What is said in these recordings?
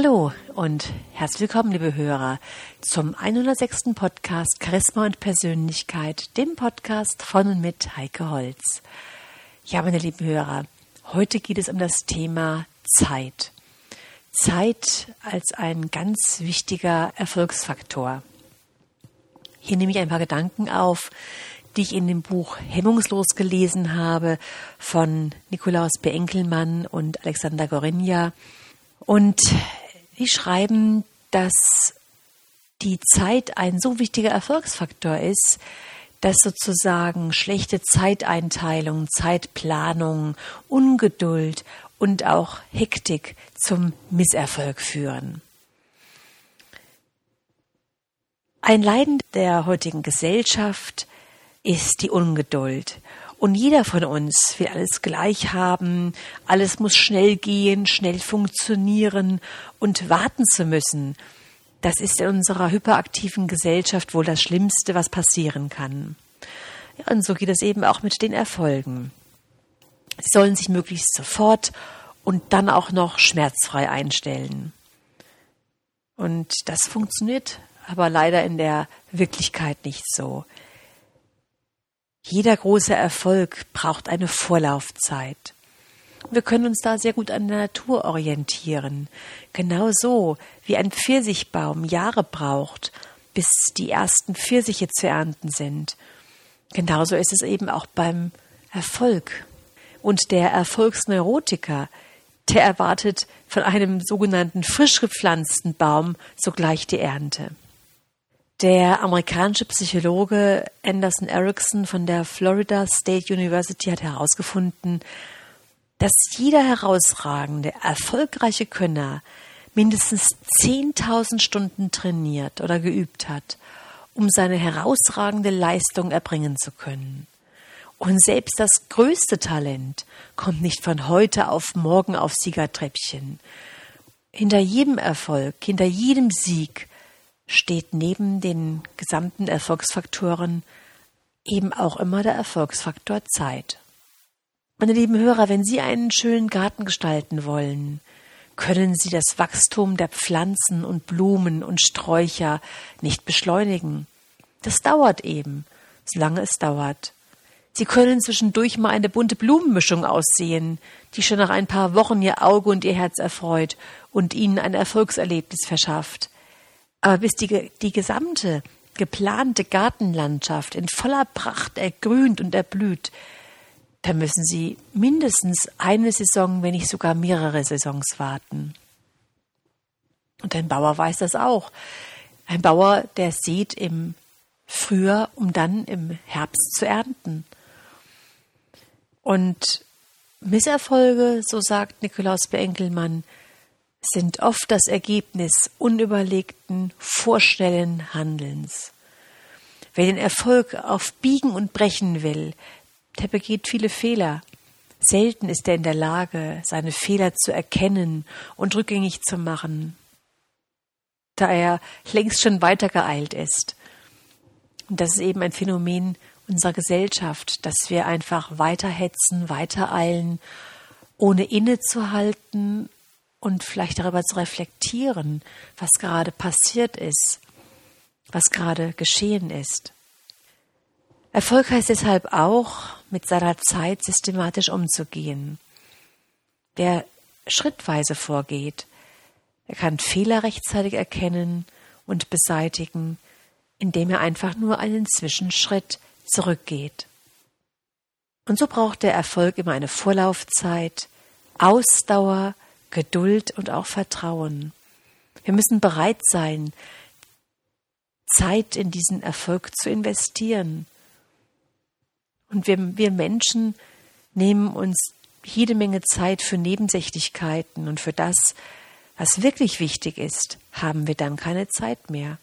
Hallo und herzlich willkommen, liebe Hörer, zum 106. Podcast Charisma und Persönlichkeit, dem Podcast von und mit Heike Holz. Ja, meine lieben Hörer, heute geht es um das Thema Zeit. Zeit als ein ganz wichtiger Erfolgsfaktor. Hier nehme ich ein paar Gedanken auf, die ich in dem Buch Hemmungslos gelesen habe von Nikolaus B. Enkelmann und Alexander Gorinja. Und die schreiben, dass die Zeit ein so wichtiger Erfolgsfaktor ist, dass sozusagen schlechte Zeiteinteilung, Zeitplanung, Ungeduld und auch Hektik zum Misserfolg führen. Ein Leiden der heutigen Gesellschaft ist die Ungeduld. Und jeder von uns will alles gleich haben, alles muss schnell gehen, schnell funktionieren und warten zu müssen. Das ist in unserer hyperaktiven Gesellschaft wohl das Schlimmste, was passieren kann. Ja, und so geht es eben auch mit den Erfolgen. Sie sollen sich möglichst sofort und dann auch noch schmerzfrei einstellen. Und das funktioniert aber leider in der Wirklichkeit nicht so. Jeder große Erfolg braucht eine Vorlaufzeit. Wir können uns da sehr gut an der Natur orientieren. Genauso wie ein Pfirsichbaum Jahre braucht, bis die ersten Pfirsiche zu ernten sind. Genauso ist es eben auch beim Erfolg. Und der Erfolgsneurotiker, der erwartet von einem sogenannten frisch gepflanzten Baum sogleich die Ernte. Der amerikanische Psychologe Anderson Erickson von der Florida State University hat herausgefunden, dass jeder herausragende, erfolgreiche Könner mindestens 10.000 Stunden trainiert oder geübt hat, um seine herausragende Leistung erbringen zu können. Und selbst das größte Talent kommt nicht von heute auf morgen auf Siegertreppchen. Hinter jedem Erfolg, hinter jedem Sieg steht neben den gesamten Erfolgsfaktoren eben auch immer der Erfolgsfaktor Zeit. Meine lieben Hörer, wenn Sie einen schönen Garten gestalten wollen, können Sie das Wachstum der Pflanzen und Blumen und Sträucher nicht beschleunigen. Das dauert eben, solange es dauert. Sie können zwischendurch mal eine bunte Blumenmischung aussehen, die schon nach ein paar Wochen Ihr Auge und Ihr Herz erfreut und Ihnen ein Erfolgserlebnis verschafft. Aber bis die, die gesamte geplante Gartenlandschaft in voller Pracht ergrünt und erblüht, da müssen Sie mindestens eine Saison, wenn nicht sogar mehrere Saisons warten. Und ein Bauer weiß das auch. Ein Bauer, der sieht im Frühjahr, um dann im Herbst zu ernten. Und Misserfolge, so sagt Nikolaus Beenkelmann, sind oft das Ergebnis unüberlegten, vorschnellen Handelns. Wer den Erfolg auf Biegen und Brechen will, der begeht viele Fehler. Selten ist er in der Lage, seine Fehler zu erkennen und rückgängig zu machen, da er längst schon weitergeeilt ist. Und das ist eben ein Phänomen unserer Gesellschaft, dass wir einfach weiterhetzen, weitereilen, ohne innezuhalten und vielleicht darüber zu reflektieren, was gerade passiert ist, was gerade geschehen ist. Erfolg heißt deshalb auch, mit seiner Zeit systematisch umzugehen. Wer schrittweise vorgeht, er kann Fehler rechtzeitig erkennen und beseitigen, indem er einfach nur einen Zwischenschritt zurückgeht. Und so braucht der Erfolg immer eine Vorlaufzeit, Ausdauer, Geduld und auch Vertrauen. Wir müssen bereit sein, Zeit in diesen Erfolg zu investieren. Und wir, wir Menschen nehmen uns jede Menge Zeit für Nebensächlichkeiten und für das, was wirklich wichtig ist, haben wir dann keine Zeit mehr.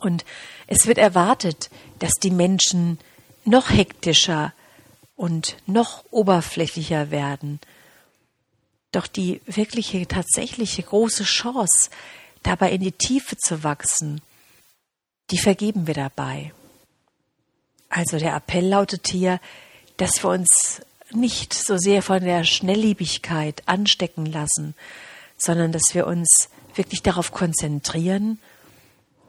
Und es wird erwartet, dass die Menschen noch hektischer und noch oberflächlicher werden, doch die wirkliche, tatsächliche große Chance, dabei in die Tiefe zu wachsen, die vergeben wir dabei. Also der Appell lautet hier, dass wir uns nicht so sehr von der Schnelllebigkeit anstecken lassen, sondern dass wir uns wirklich darauf konzentrieren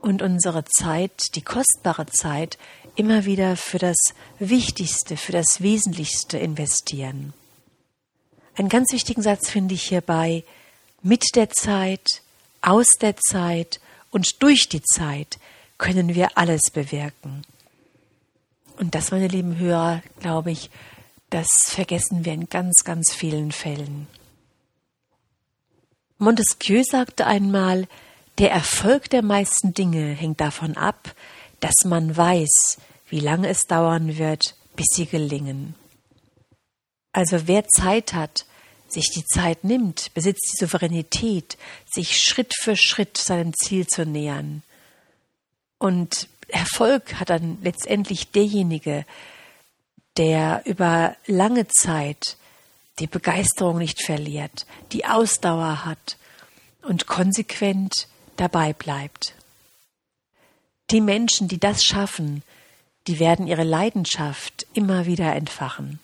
und unsere Zeit, die kostbare Zeit, immer wieder für das Wichtigste, für das Wesentlichste investieren. Einen ganz wichtigen Satz finde ich hierbei, mit der Zeit, aus der Zeit und durch die Zeit können wir alles bewirken. Und das, meine lieben Hörer, glaube ich, das vergessen wir in ganz, ganz vielen Fällen. Montesquieu sagte einmal, der Erfolg der meisten Dinge hängt davon ab, dass man weiß, wie lange es dauern wird, bis sie gelingen. Also wer Zeit hat, sich die Zeit nimmt, besitzt die Souveränität, sich Schritt für Schritt seinem Ziel zu nähern. Und Erfolg hat dann letztendlich derjenige, der über lange Zeit die Begeisterung nicht verliert, die Ausdauer hat und konsequent dabei bleibt. Die Menschen, die das schaffen, die werden ihre Leidenschaft immer wieder entfachen.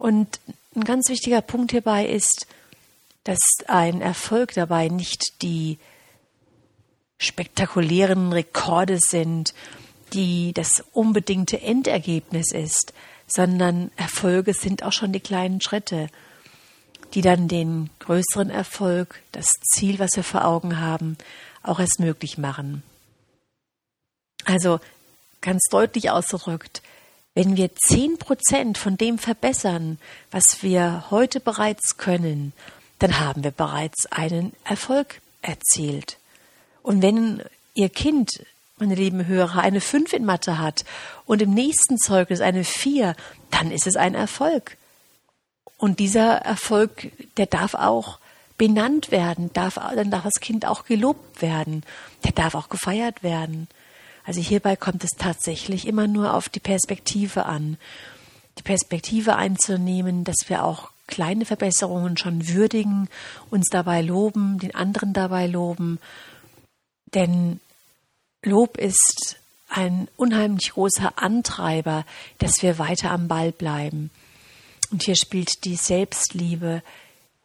Und ein ganz wichtiger Punkt hierbei ist, dass ein Erfolg dabei nicht die spektakulären Rekorde sind, die das unbedingte Endergebnis ist, sondern Erfolge sind auch schon die kleinen Schritte, die dann den größeren Erfolg, das Ziel, was wir vor Augen haben, auch erst möglich machen. Also ganz deutlich ausgedrückt, wenn wir zehn Prozent von dem verbessern, was wir heute bereits können, dann haben wir bereits einen Erfolg erzielt. Und wenn Ihr Kind meine lieben Hörer, eine 5 in Mathe hat und im nächsten Zeugnis eine 4, dann ist es ein Erfolg. Und dieser Erfolg, der darf auch benannt werden, darf, dann darf das Kind auch gelobt werden, der darf auch gefeiert werden. Also hierbei kommt es tatsächlich immer nur auf die Perspektive an. Die Perspektive einzunehmen, dass wir auch kleine Verbesserungen schon würdigen, uns dabei loben, den anderen dabei loben. Denn Lob ist ein unheimlich großer Antreiber, dass wir weiter am Ball bleiben. Und hier spielt die Selbstliebe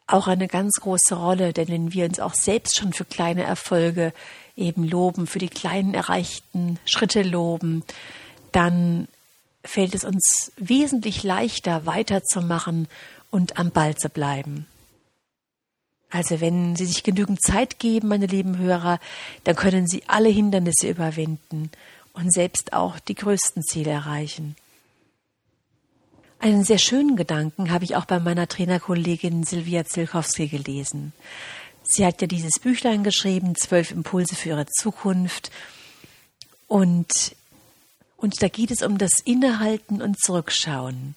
auch eine ganz große Rolle, denn wenn wir uns auch selbst schon für kleine Erfolge eben loben, für die kleinen erreichten Schritte loben, dann fällt es uns wesentlich leichter weiterzumachen und am Ball zu bleiben. Also wenn Sie sich genügend Zeit geben, meine lieben Hörer, dann können Sie alle Hindernisse überwinden und selbst auch die größten Ziele erreichen. Einen sehr schönen Gedanken habe ich auch bei meiner Trainerkollegin Silvia Zilkowski gelesen. Sie hat ja dieses Büchlein geschrieben, Zwölf Impulse für ihre Zukunft. Und, und da geht es um das Innehalten und Zurückschauen.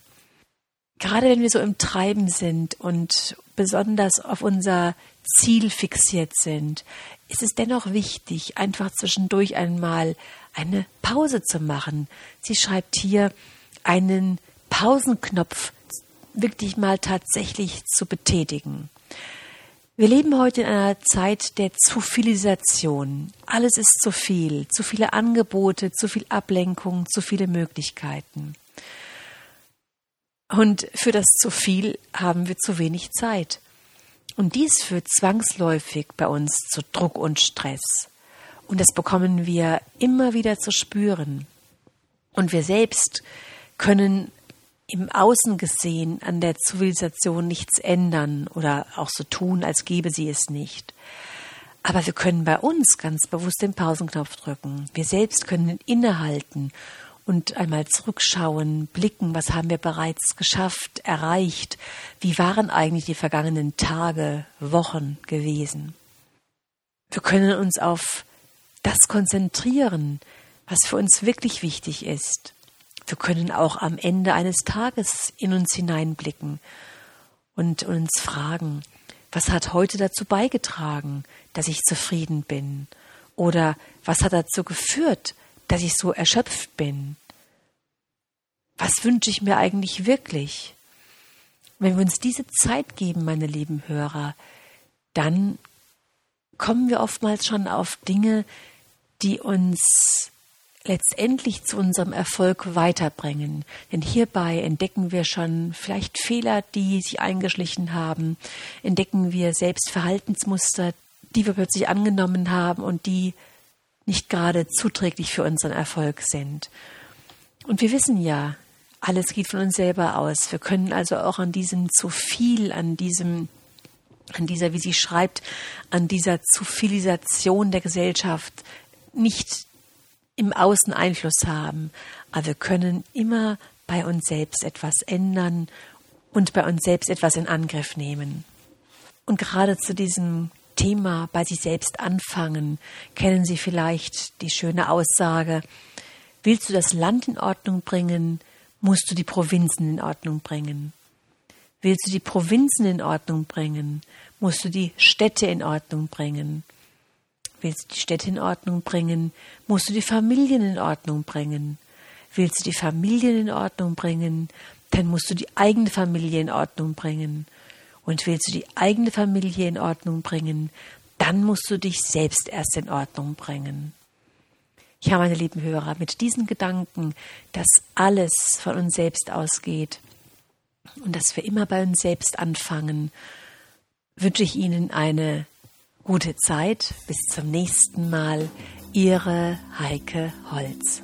Gerade wenn wir so im Treiben sind und besonders auf unser Ziel fixiert sind, ist es dennoch wichtig, einfach zwischendurch einmal eine Pause zu machen. Sie schreibt hier, einen Pausenknopf wirklich mal tatsächlich zu betätigen. Wir leben heute in einer Zeit der Zufilisation. Alles ist zu viel, zu viele Angebote, zu viel Ablenkung, zu viele Möglichkeiten. Und für das zu viel haben wir zu wenig Zeit. Und dies führt zwangsläufig bei uns zu Druck und Stress. Und das bekommen wir immer wieder zu spüren. Und wir selbst können im Außen gesehen an der Zivilisation nichts ändern oder auch so tun, als gäbe sie es nicht. Aber wir können bei uns ganz bewusst den Pausenknopf drücken. Wir selbst können innehalten und einmal zurückschauen, blicken, was haben wir bereits geschafft, erreicht, wie waren eigentlich die vergangenen Tage, Wochen gewesen. Wir können uns auf das konzentrieren, was für uns wirklich wichtig ist. Wir können auch am Ende eines Tages in uns hineinblicken und uns fragen, was hat heute dazu beigetragen, dass ich zufrieden bin? Oder was hat dazu geführt, dass ich so erschöpft bin? Was wünsche ich mir eigentlich wirklich? Wenn wir uns diese Zeit geben, meine lieben Hörer, dann kommen wir oftmals schon auf Dinge, die uns letztendlich zu unserem Erfolg weiterbringen. Denn hierbei entdecken wir schon vielleicht Fehler, die sich eingeschlichen haben, entdecken wir selbst Verhaltensmuster, die wir plötzlich angenommen haben und die nicht gerade zuträglich für unseren Erfolg sind. Und wir wissen ja, alles geht von uns selber aus. Wir können also auch an diesem zu viel, an diesem, an dieser, wie sie schreibt, an dieser Zufilisation der Gesellschaft nicht im Außen Einfluss haben. Aber wir können immer bei uns selbst etwas ändern und bei uns selbst etwas in Angriff nehmen. Und gerade zu diesem Thema bei sich selbst anfangen, kennen Sie vielleicht die schöne Aussage, willst du das Land in Ordnung bringen, musst du die Provinzen in Ordnung bringen. Willst du die Provinzen in Ordnung bringen, musst du die Städte in Ordnung bringen. Willst du die Städte in Ordnung bringen, musst du die Familien in Ordnung bringen. Willst du die Familien in Ordnung bringen, dann musst du die eigene Familie in Ordnung bringen. Und willst du die eigene Familie in Ordnung bringen, dann musst du dich selbst erst in Ordnung bringen. Ja, meine lieben Hörer, mit diesen Gedanken, dass alles von uns selbst ausgeht und dass wir immer bei uns selbst anfangen, wünsche ich Ihnen eine gute Zeit. Bis zum nächsten Mal. Ihre Heike Holz.